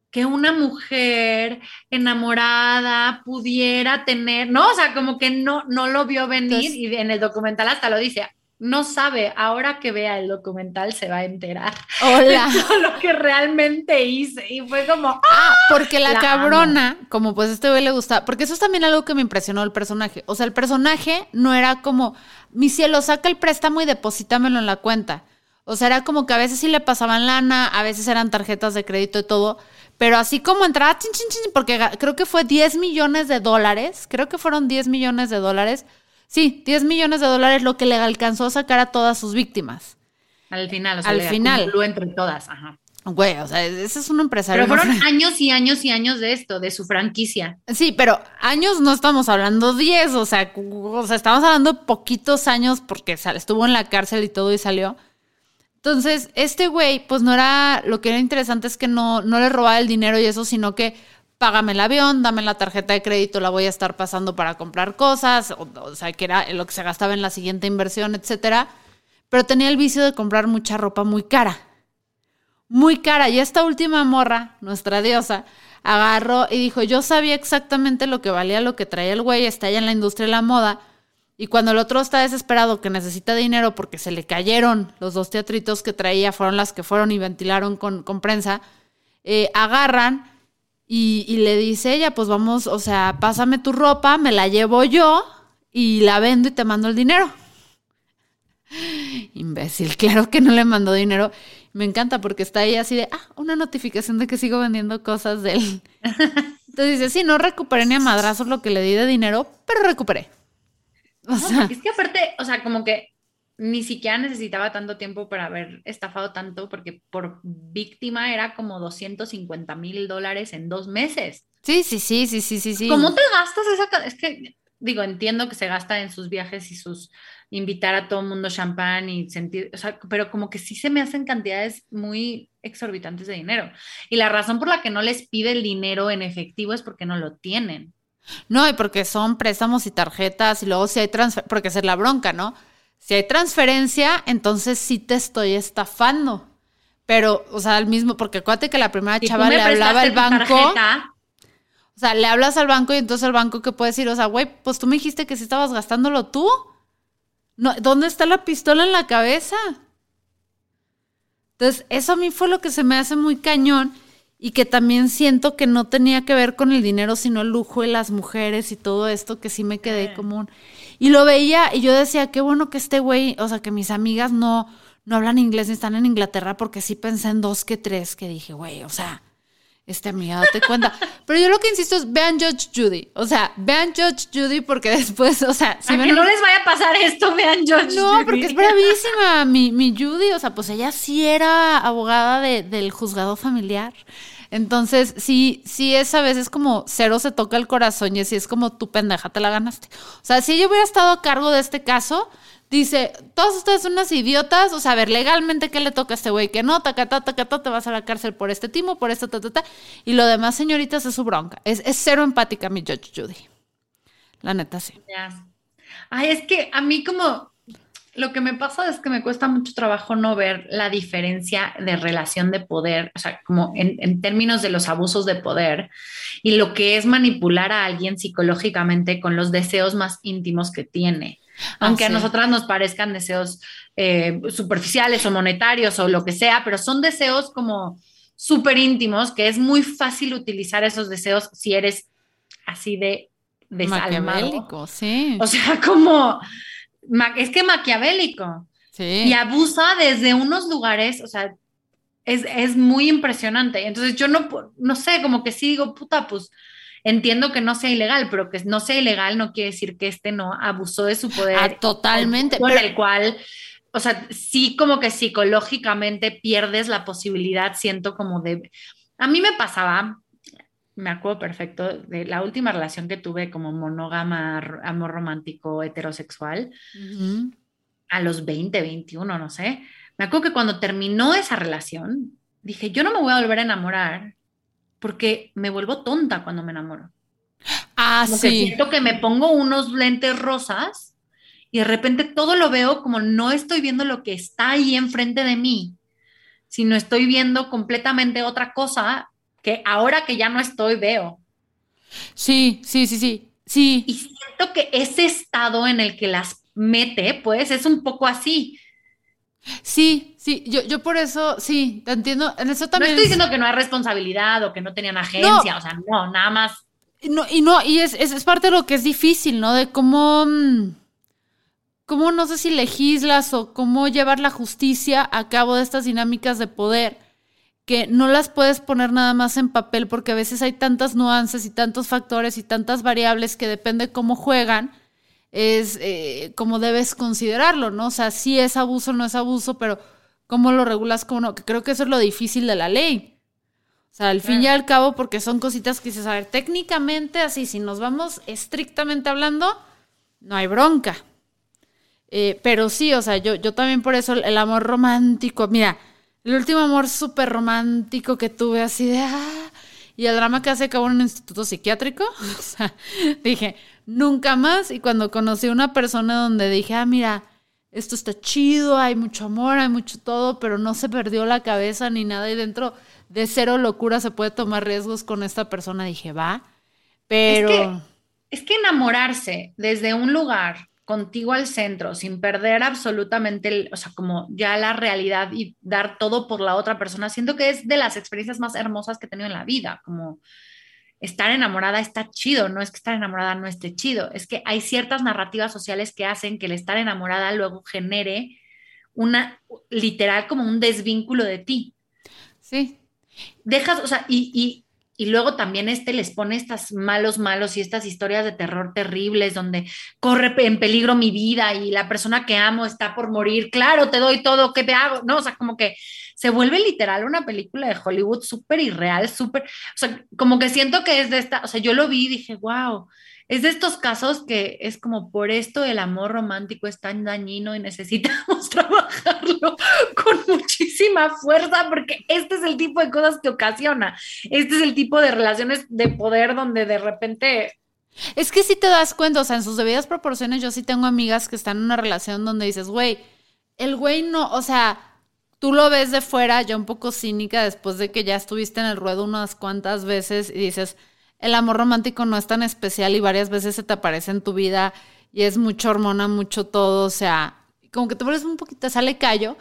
que una mujer enamorada pudiera tener, ¿no? O sea, como que no, no lo vio venir y en el documental hasta lo dice, no sabe, ahora que vea el documental se va a enterar. Hola. De lo que realmente hice. Y fue como. ¡Ah! ah porque la, cabrona, como pues este güey le gusta, porque eso es también algo que me impresionó el personaje. O sea, el personaje no era como, mi cielo, saca el préstamo y deposítamelo en la cuenta. O sea, era como que a veces sí le pasaban lana, a veces eran tarjetas de crédito y todo. Pero así como entraba, chin, chin, chin, porque creo que fue 10 millones de dólares, creo que fueron 10 millones de dólares Sí, 10 millones de dólares lo que le alcanzó a sacar a todas sus víctimas. Al final, o sea, al final. entre todas, ajá. Güey, o sea, ese es un empresario. Pero fueron años y años y años de esto, de su franquicia. Sí, pero años no estamos hablando 10, o sea, o sea, estamos hablando de poquitos años porque estuvo en la cárcel y todo y salió. Entonces, este güey, pues no era, lo que era interesante es que no, no le robaba el dinero y eso, sino que págame el avión, dame la tarjeta de crédito, la voy a estar pasando para comprar cosas, o, sea, que era lo que se gastaba en la siguiente inversión, etcétera. Pero tenía el vicio de comprar mucha ropa muy cara. Muy cara. Y esta última morra, nuestra diosa, agarró y dijo, yo sabía exactamente lo que valía lo que traía el güey, está allá en la industria de la moda. Y cuando el otro está desesperado que necesita dinero porque se le cayeron los dos teatritos que traía, fueron las que fueron y ventilaron con, con prensa, eh, agarran y, le dice ella, pues vamos, o sea, pásame tu ropa, me la llevo yo y la vendo y te mando el dinero. Imbécil, claro que no le mandó dinero. Me encanta porque está ahí así de, ah, una notificación de que sigo vendiendo cosas de él. Entonces dice, sí, no recuperé ni a madrazos lo que le di de dinero, pero recuperé. O sea, es que aparte, o sea, como que ni siquiera necesitaba tanto tiempo para haber estafado tanto, porque por víctima era como 250 mil dólares en dos meses. Sí, sí, sí, sí, sí, sí, sí. ¿Cómo te gastas esa? Es que, digo, entiendo que se gasta en sus viajes y sus invitar a todo el mundo champán y sentir, o sea, pero como que sí se me hacen cantidades muy exorbitantes de dinero. Y la razón por la que no les pide el dinero en efectivo es porque no lo tienen. No, y porque son préstamos y tarjetas y luego si hay transfer, porque es la bronca, ¿no? Si hay transferencia, entonces sí te estoy estafando. Pero, o sea, al mismo, porque acuérdate que la primera chava le hablaba al banco. O sea, le hablas al banco y entonces el banco que puede decir, o sea, güey, pues tú me dijiste que sí estabas gastándolo tú. No, ¿Dónde está la pistola en la cabeza? Entonces, eso a mí fue lo que se me hace muy cañón y que también siento que no tenía que ver con el dinero, sino el lujo de las mujeres y todo esto que sí me quedé como Y lo veía y yo decía, qué bueno que este güey, o sea, que mis amigas no, no hablan inglés ni están en Inglaterra, porque sí pensé en dos que tres, que dije, güey, o sea, este amiga, date cuenta. Pero yo lo que insisto es, vean Judge Judy. O sea, vean Judge Judy porque después, o sea... Si que no les vaya a pasar esto, vean Judge Judy. No, porque es bravísima mi, mi Judy. O sea, pues ella sí era abogada de, del juzgado familiar. Entonces, sí, sí es a veces como cero se toca el corazón y así es como tu pendeja, te la ganaste. O sea, si yo hubiera estado a cargo de este caso, dice, todos ustedes son unas idiotas, o sea, a ver, legalmente, ¿qué le toca a este güey? Que no, taca, taca, taca, te vas a la cárcel por este timo, por esto, ta, ta, ta. Y lo demás, señoritas, es su bronca. Es, es cero empática mi Judge Judy. La neta, sí. Ay, es que a mí como lo que me pasa es que me cuesta mucho trabajo no ver la diferencia de relación de poder, o sea, como en, términos de los abusos de poder y lo que es manipular a alguien psicológicamente con los deseos más íntimos que tiene. Aunque a nosotras nos parezcan deseos eh, superficiales o monetarios o lo que sea, pero son deseos como súper íntimos que es muy fácil utilizar esos deseos si eres así de desalmado. sí. O sea, como es que maquiavélico. Sí. Y abusa desde unos lugares, o sea, es, muy impresionante. Entonces yo no, no sé, como que sí digo, puta, pues entiendo que no sea ilegal, pero que no sea ilegal no quiere decir que este no abusó de su poder. Ah, totalmente. Con el cual, o sea, sí como que psicológicamente pierdes la posibilidad, siento como de... A mí me pasaba, me acuerdo perfecto, de la última relación que tuve como monógama, amor romántico, heterosexual, a los 20, 21, no sé me acuerdo que cuando terminó esa relación, dije, yo no me voy a volver a enamorar porque me vuelvo tonta cuando me enamoro. Ah, sí. siento que me pongo unos lentes rosas y de repente todo lo veo como no estoy viendo lo que está ahí enfrente de mí, sino estoy viendo completamente otra cosa que ahora que ya no estoy veo. Sí, sí, sí, sí. Sí. Y siento que ese estado en el que las mete, pues es un poco así. Sí, sí, yo, yo por eso, sí, te entiendo. En eso también. No estoy diciendo que no hay responsabilidad o que no tenían agencia, o sea, no, nada más. No, y no, y es, es, parte de lo que es difícil, ¿no? De cómo, mm, cómo no sé si legislas o cómo llevar la justicia a cabo de estas dinámicas de poder, que no las puedes poner nada más en papel porque a veces hay tantas nuances y tantos factores y tantas variables que depende cómo juegan es eh, como debes considerarlo, ¿no? O sea, si es abuso, no es abuso, pero ¿cómo lo regulas? ¿Cómo no? Que creo que eso es lo difícil de la ley. O sea, al fin y al cabo, porque son cositas que dices, a ver, técnicamente así, si nos vamos estrictamente hablando, no hay bronca. Eh, pero sí, o sea, yo, yo también por eso el, amor romántico, mira, el último amor súper romántico que tuve así de, ah, y el drama que hace cabo en un instituto psiquiátrico, o sea, dije, nunca más. Y cuando conocí a una persona donde dije, ah, mira, esto está chido, hay mucho amor, hay mucho todo, pero no se perdió la cabeza ni nada. Y dentro de cero locura se puede tomar riesgos con esta persona. Dije, va, pero... Es que, es que enamorarse desde un lugar contigo al centro, sin perder absolutamente, o sea, como ya la realidad y dar todo por la otra persona, siento que es de las experiencias más hermosas que he tenido en la vida, como estar enamorada está chido, no es que estar enamorada no esté chido, es que hay ciertas narrativas sociales que hacen que el estar enamorada luego genere una, literal, como un desvínculo de ti. Sí. Dejas, o sea, y, y luego también este les pone estas malos, malos y estas historias de terror terribles donde corre en peligro mi vida y la persona que amo está por morir. Claro, te doy todo, ¿qué te hago? No, o sea, como que se vuelve literal una película de Hollywood súper irreal, súper, o sea, como que siento que es de esta, o sea, yo lo vi y dije, wow, es de estos casos que es como por esto el amor romántico es tan dañino y necesitamos trabajarlo con muchísima fuerza porque este es el tipo de cosas que ocasiona. Este es el tipo de relaciones de poder donde de repente... Es que si te das cuenta, o sea, en sus debidas proporciones yo sí tengo amigas que están en una relación donde dices, güey, el güey no, o sea, tú lo ves de fuera ya un poco cínica después de que ya estuviste en el ruedo unas cuantas veces y dices, el amor romántico no es tan especial y varias veces se te aparece en tu vida y es mucho hormona, mucho todo, o sea, como que te pones un poquito, sale callo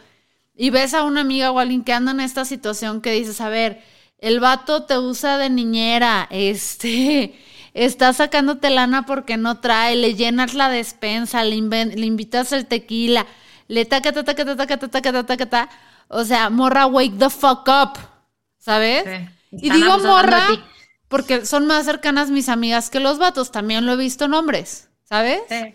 y ves a una amiga o alguien que anda en esta situación que dices, a ver, el vato te usa de niñera, este, está sacándote lana porque no trae, le llenas la despensa, le, le invitas el tequila, le taca, taca, taca, taca, taca, taca, taca, taca, o sea, morra, wake the fuck up, ¿sabes? Y digo morra porque son más cercanas mis amigas que los vatos, también lo he visto en hombres, ¿sabes? Sí.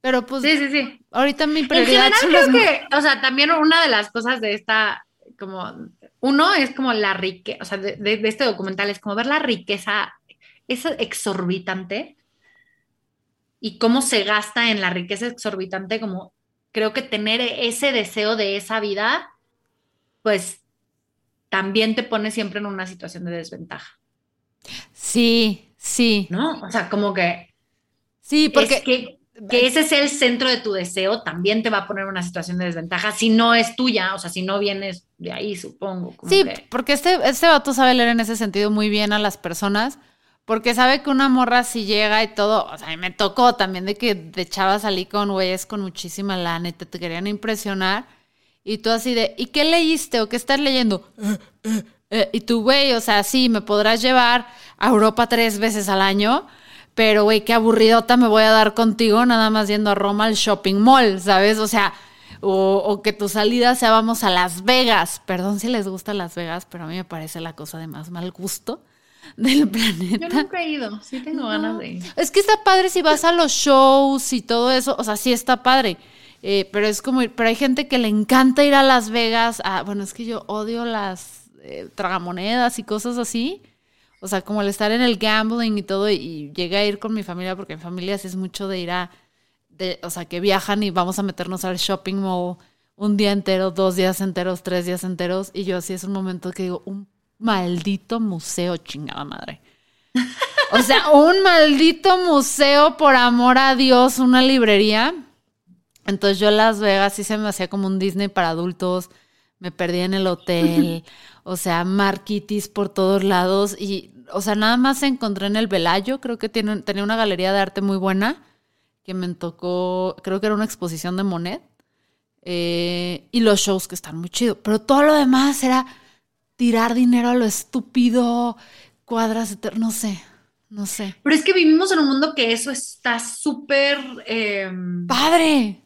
Pero pues sí, sí, sí. ahorita mi prioridad en general, creo que, o sea, también una de las cosas de esta, como, uno es como la riqueza, o sea, de, este documental es como ver la riqueza, es exorbitante y cómo se gasta en la riqueza exorbitante, como creo que tener ese deseo de esa vida, pues también te pone siempre en una situación de desventaja. Sí, sí. ¿No? O sea, como que. Sí, porque. que, ese sea el centro de tu deseo también te va a poner en una situación de desventaja si no es tuya, o sea, si no vienes de ahí, supongo. sí, porque este, este vato sabe leer en ese sentido muy bien a las personas, porque sabe que una morra si llega y todo, o sea, me tocó también de que de chavas salí con güeyes con muchísima lana y te, te querían impresionar, y tú así de, ¿y qué leíste o qué estás leyendo? Eh, y tú, güey, o sea, sí, me podrás llevar a Europa tres veces al año, pero, güey, qué aburridota me voy a dar contigo nada más yendo a Roma al shopping mall, ¿sabes? O sea, O, que tu salida sea vamos a Las Vegas. Perdón si les gusta Las Vegas, pero a mí me parece la cosa de más mal gusto del planeta. Yo nunca he ido, sí tengo ganas de ir. Es que está padre si vas a los shows y todo eso, o sea, sí está padre. Eh, pero es como, pero hay gente que le encanta ir a Las Vegas. bueno, es que yo odio las eh, tragamonedas y cosas así. O sea, como el estar en el gambling y todo, y, llegué a ir con mi familia, porque mi familia sí es mucho de ir a, de, o sea, que viajan y vamos a meternos al shopping mall un día entero, dos días enteros, tres días enteros, y yo así es un momento que digo, un maldito museo, chingada madre. O sea, un maldito museo, por amor a Dios, una librería. Entonces yo Las Vegas sí se me hacía como un Disney para adultos, me perdí en el hotel, o sea, marquitis por todos lados y, o sea, nada más encontré en el Velayo, creo que tiene, tenía una galería de arte muy buena que me tocó, creo que era una exposición de Monet eh, y los shows que están muy chidos, pero todo lo demás era tirar dinero a lo estúpido, cuadras, no sé, no sé. Pero es que vivimos en un mundo que eso está súper... Em, Padre.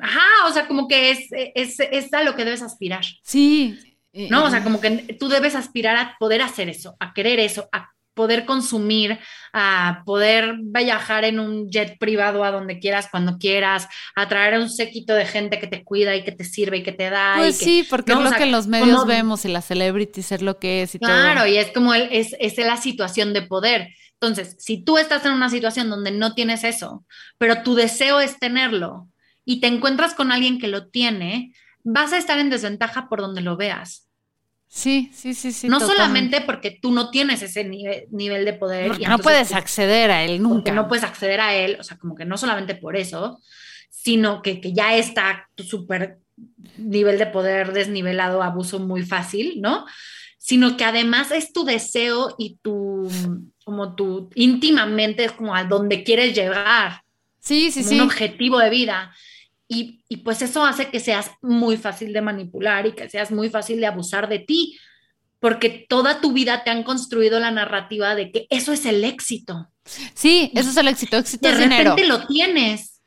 Ajá, o sea, como que es, es, es a lo que debes aspirar. Sí, ¿no? O sea, como que tú debes aspirar a poder hacer eso, a querer eso, a poder consumir, a poder viajar en un jet privado a donde quieras, cuando quieras, a traer a un séquito de gente que te cuida y que te sirve y que te da. Pues sí, porque es lo que en los medios vemos y las celebrities es lo que es y claro, y es como el, es, es la situación de poder. Entonces, si tú estás en una situación donde no tienes eso, pero tu deseo es tenerlo y te encuentras con alguien que lo tiene, vas a estar en desventaja por donde lo veas. Sí, sí, sí, sí. No solamente porque tú no tienes ese nivel, de poder. y no puedes acceder a él nunca. no puedes acceder a él, o sea, como que no solamente por eso, sino que, que ya está tu súper nivel de poder desnivelado, abuso muy fácil, ¿no? Sino que además es tu deseo y tu, como tu, íntimamente es como a donde quieres llegar. Sí, sí, sí. Un objetivo de vida. Y, pues eso hace que seas muy fácil de manipular y que seas muy fácil de abusar de ti, porque toda tu vida te han construido la narrativa de que eso es el éxito. Sí, eso es el éxito, éxito es dinero. De repente lo tienes.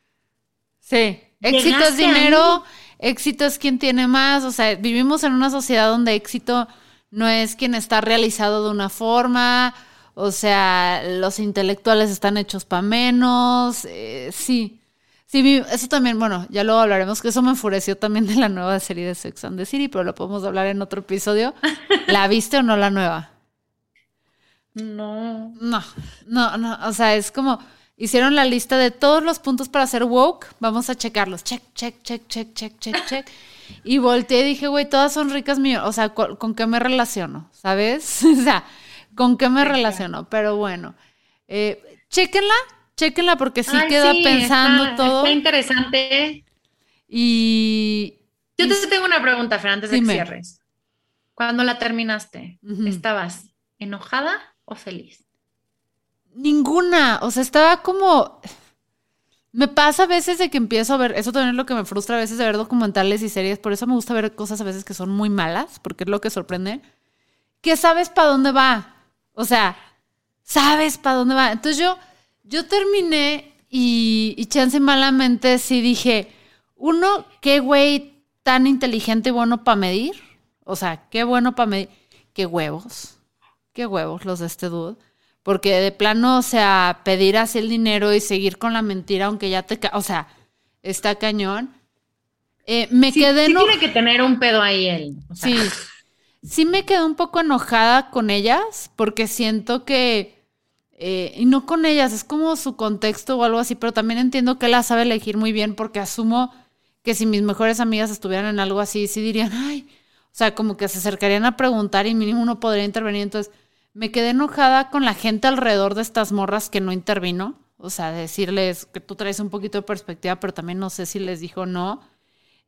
Sí, éxito es dinero, éxito es quien tiene más, o sea, vivimos en una sociedad donde éxito no es quien está realizado de una forma, o sea, los intelectuales están hechos para menos, eh, sí. Sí, eso también, bueno, ya luego hablaremos, que eso me enfureció también de la nueva serie de Sex and the City, pero lo podemos hablar en otro episodio. ¿La viste o no la nueva? No. No, no, no, o sea, es como, hicieron la lista de todos los puntos para hacer woke, vamos a checarlos, check, check, check, check, check, check, check. Y volteé y dije, güey, todas son ricas mío, o sea, ¿con, qué me relaciono? ¿Sabes? o sea, ¿con qué me relaciono? Pero bueno, eh, chéquenla, Chéquenla porque sí queda pensando todo. Está interesante. Y. Yo te tengo una pregunta, Fer, antes de que cierres. Cuando la terminaste, ¿estabas enojada o feliz? Ninguna. O sea, estaba como. Me pasa a veces de que empiezo a ver, eso también es lo que me frustra a veces de ver documentales y series, por eso me gusta ver cosas a veces que son muy malas, porque es lo que sorprende, que sabes para dónde va. O sea, sabes para dónde va. Entonces yo yo terminé y, y chance malamente sí dije, uno, qué güey tan inteligente y bueno para medir. O sea, qué bueno para medir. Qué huevos. Qué huevos los de este dude. Porque de plano, o sea, pedir así el dinero y seguir con la mentira, aunque ya te... O sea, está cañón. Eh, me quedé... Sí tiene que tener un pedo ahí él. Sí. Sí me quedé un poco enojada con ellas porque siento que eh, y no con ellas, es como su contexto o algo así, pero también entiendo que la sabe elegir muy bien porque asumo que si mis mejores amigas estuvieran en algo así, sí dirían, ay, o sea, como que se acercarían a preguntar y mínimo uno podría intervenir. Entonces, me quedé enojada con la gente alrededor de estas morras que no intervino. O sea, decirles que tú traes un poquito de perspectiva, pero también no sé si les dijo no.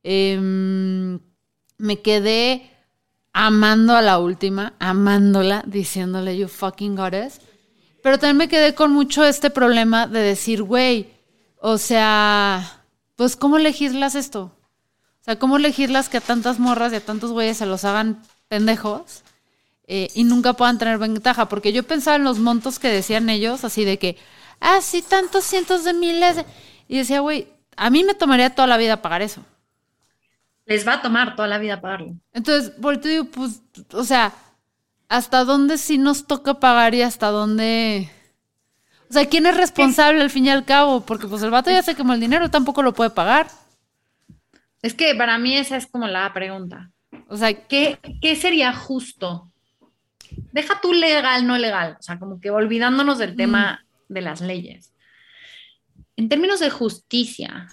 Em, me quedé amando a la última, amándola, diciéndole, you fucking goddess. Pero también me quedé con mucho este problema de decir, güey, o sea, pues ¿cómo legislas esto? O sea, ¿cómo legislas que a tantas morras y a tantos güeyes se los hagan pendejos eh, y nunca puedan tener ventaja? Porque yo pensaba en los montos que decían ellos, así de que, ah, sí, tantos cientos de miles. Y decía, güey, a mí me tomaría toda la vida pagar eso. Les va a tomar toda la vida pagarlo. Entonces, volteo y digo, pues, o sea, ¿hasta dónde sí nos toca pagar y hasta dónde... O sea, ¿quién es responsable al fin y al cabo? Porque pues el vato ya se quemó el dinero, tampoco lo puede pagar. Es que para mí esa es como la pregunta. O sea, ¿qué, qué sería justo? Deja tú legal, no legal. O sea, como que olvidándonos del tema de las leyes. En términos de justicia,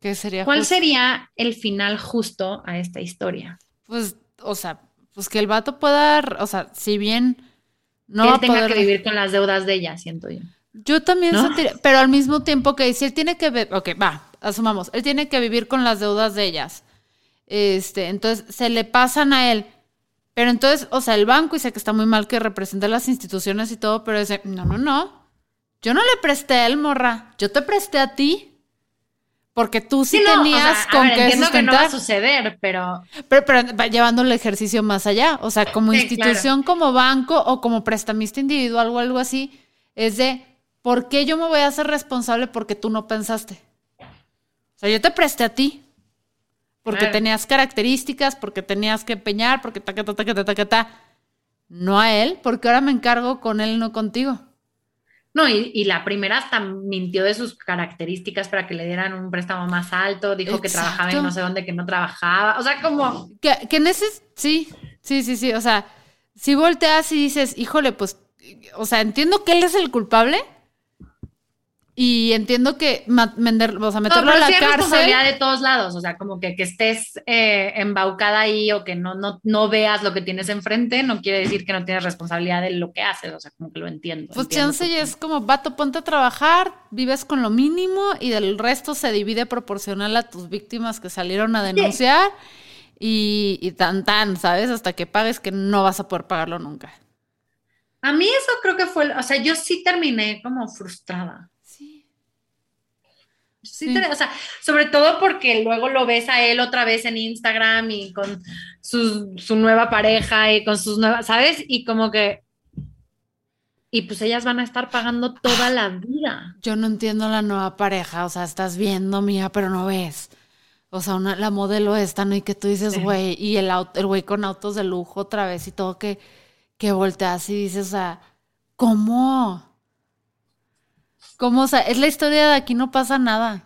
¿qué sería ¿cuál justo? sería el final justo a esta historia? Pues, o sea, pues que el vato pueda, o sea, si bien no que él tenga poder... que vivir con las deudas de ella, siento yo. Yo también ¿No? sentiría, pero al mismo tiempo que si él tiene que ver, ok, va, asumamos, él tiene que vivir con las deudas de ellas. Este, entonces se le pasan a él. Pero entonces, o sea, el banco dice que está muy mal que represente a las instituciones y todo, pero dice, no, no, no. Yo no le presté a él, morra. Yo te presté a ti. Porque tú sí, no, o tenías sea, con ver, qué entiendo que no va a sustentar. suceder, pero Pero, pero va llevando el ejercicio más allá. O sea, como Sí, institución, como banco o como prestamista individual o algo así, es de ¿por qué yo me voy a hacer responsable porque tú no pensaste? O sea, yo te presté a ti. Porque Claro. tenías características, porque tenías que empeñar, porque ta, ta, ta, ta, ta, ta, ta. No a él, porque ahora me encargo con él, no contigo. No, y, y la primera hasta mintió de sus características para que le dieran un préstamo más alto, dijo que trabajaba en no sé dónde, que no trabajaba, o sea, como, Que, que en ese, sí, sí, sí, sí. O sea, si volteas y dices, híjole, pues, o sea, entiendo que él es el culpable y entiendo que o sea, no, meterlo pero a la sí cárcel. responsabilidad de todos lados, o sea, como que, que estés eh, embaucada ahí o que no, no, no veas lo que tienes enfrente, no quiere decir que no tienes responsabilidad de lo que haces, o sea, como que lo entiendo. Pues entiendo chance y es como, vato, ponte a trabajar, vives con lo mínimo y del resto se divide proporcional a tus víctimas que salieron a denunciar y, y tan tan, ¿sabes? Hasta que pagues que no vas a poder pagarlo nunca. A mí eso creo que fue, o sea, yo sí terminé como frustrada. Sí. O sea, sobre todo porque luego lo ves a él otra vez en Instagram y con su, su nueva pareja y con sus nuevas, ¿sabes? Y como que, y pues ellas van a estar pagando toda la vida. Yo no entiendo la nueva pareja, o sea, estás viendo mía, pero no ves. O sea, una, la modelo esta, ¿no? Y que tú dices, Sí. güey, y el el güey con autos de lujo otra vez y todo que, que volteas y dices, o sea, ¿cómo? ¿Cómo? O sea, es la historia de aquí no pasa nada.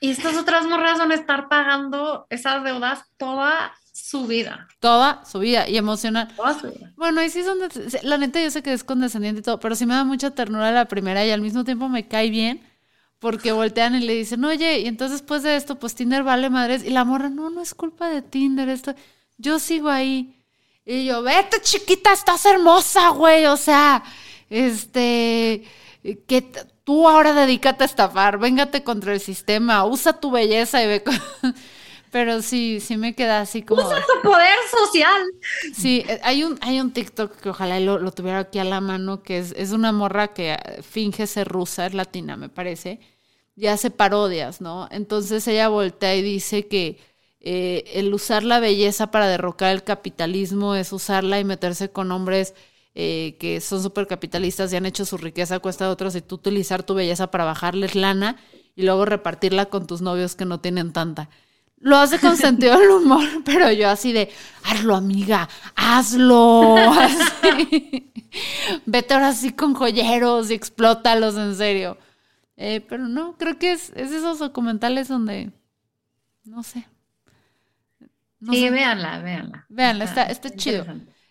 Y estas otras morras van a estar pagando esas deudas toda su vida. Toda su vida y emocional. Toda su vida. Bueno, ahí sí son, de- la neta yo sé que es condescendiente y todo, pero sí me da mucha ternura la primera y al mismo tiempo me cae bien porque voltean y le dicen, oye, y entonces después de esto, pues Tinder vale madres. Y la morra, no, no es culpa de Tinder, esto, yo sigo ahí. Y yo, vete chiquita, estás hermosa, güey, o sea, este, que tú ahora dedícate a estafar, véngate contra el sistema, usa tu belleza y ve... con-". Pero sí, sí me queda así como... Usa su poder social. Sí, eh, hay un, hay un TikTok que ojalá lo, lo tuviera aquí a la mano, que es, es una morra que eh, finge ser rusa, es latina, me parece, y hace parodias, ¿no? Entonces ella voltea y dice que eh, el usar la belleza para derrocar el capitalismo es usarla y meterse con hombres eh, que son súper capitalistas y han hecho su riqueza a cuesta de otros y tú utilizar tu belleza para bajarles lana y luego repartirla con tus novios que no tienen tanta. Lo hace con sentido del humor, pero yo así de, hazlo amiga, hazlo. Así. Vete ahora sí con joyeros y explótalos en serio. Eh, pero no, creo que es, es esos documentales donde, no sé. No sí, sé. véanla, véanla. Véanla, está- está chido.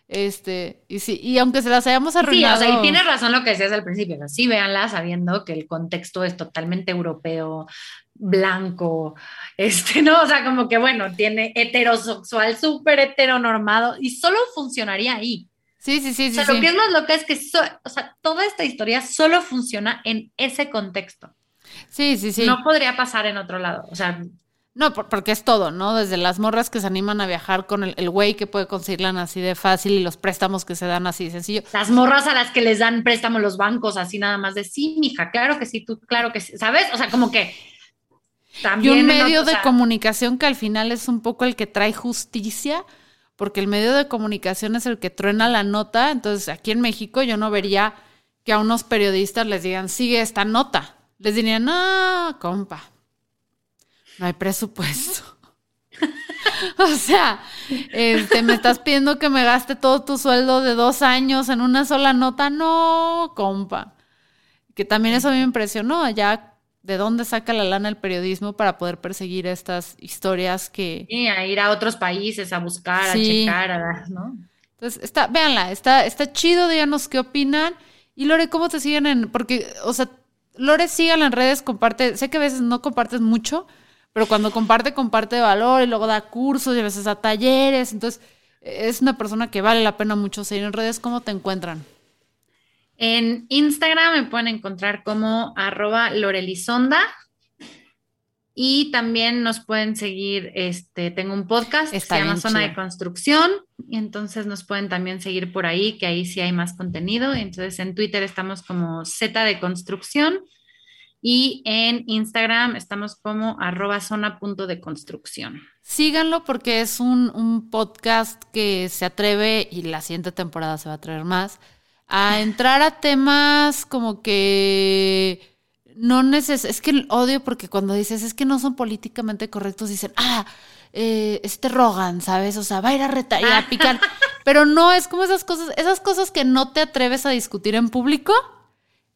Este, y sí, y aunque se las hayamos Sí, arruinado. o sea, y tienes razón lo que decías al principio. o sea, sí, véanla sabiendo que el contexto es totalmente europeo, blanco, este, ¿no? O sea, como que bueno, tiene heterosexual, súper heteronormado y solo funcionaría ahí. Sí, sí, sí, O sí. sea, sí. lo que es más loca es que, so- o sea, toda esta historia solo funciona en ese contexto. Sí, sí, sí. No podría pasar en otro lado. O sea, No, por- porque es todo, ¿no? Desde las morras que se animan a viajar con el el güey que puede conseguirla así de fácil y los préstamos que se dan así de sencillo. las morras a las que les dan préstamo los bancos, así nada más de sí, mija, claro que sí, tú, claro que sí, ¿sabes? O sea, como que Y también. un en medio otro- de o sea, comunicación que al final es un poco el que trae justicia, porque el medio de comunicación es el que truena la nota. Entonces, aquí en México yo no vería que a unos periodistas les digan, sigue esta nota. Les dirían, no, compa, no hay presupuesto. O sea, este, me estás pidiendo que me gaste todo tu sueldo de dos años en una sola nota. No, compa. Que también eso a mí me impresionó. Ya, ¿de dónde saca la lana el periodismo para poder perseguir estas historias que. Sí, a ir a otros países a buscar, a checar, a, ¿no? Entonces, está, véanla, está, está chido, díganos qué opinan. Y Lore, ¿cómo te siguen en.? Porque, o sea, Lore, síganla en redes, comparte. Sé que a veces no compartes mucho, pero cuando comparte, comparte valor y luego da cursos y a veces a talleres. Entonces, es una persona que vale la pena mucho seguir en redes. ¿Cómo te encuentran? En Instagram me pueden encontrar como arroba lorelizonda. Y también nos pueden seguir, este, tengo un podcast que se llama Zona de Construcción, y entonces nos pueden también seguir por ahí, que ahí sí hay más contenido. Entonces en Twitter estamos como Z de Construcción y en Instagram estamos como arroba zona punto de construcción. Síganlo porque es un, un podcast que se atreve, y la siguiente temporada se va a atrever más, a entrar a temas como que no neces es que odio porque cuando dices es que no son políticamente correctos, dicen, ah, eh, este Rogan, ¿sabes? O sea, va a ir a retar y a picar. Pero no, es como esas cosas, esas cosas que no te atreves a discutir en público.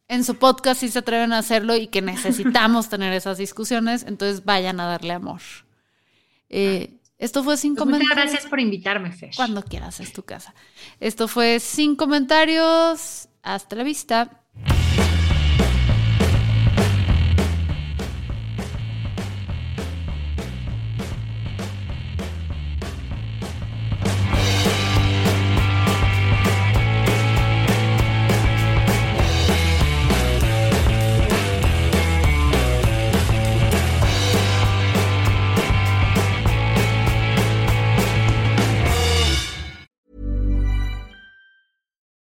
En su podcast sí se atreven a hacerlo y que necesitamos tener esas discusiones, entonces vayan a darle amor. Eh, esto fue sin pues comentarios. Muchas gracias por invitarme, Fer. Cuando quieras, es tu casa. Esto fue sin comentarios. Hasta la vista.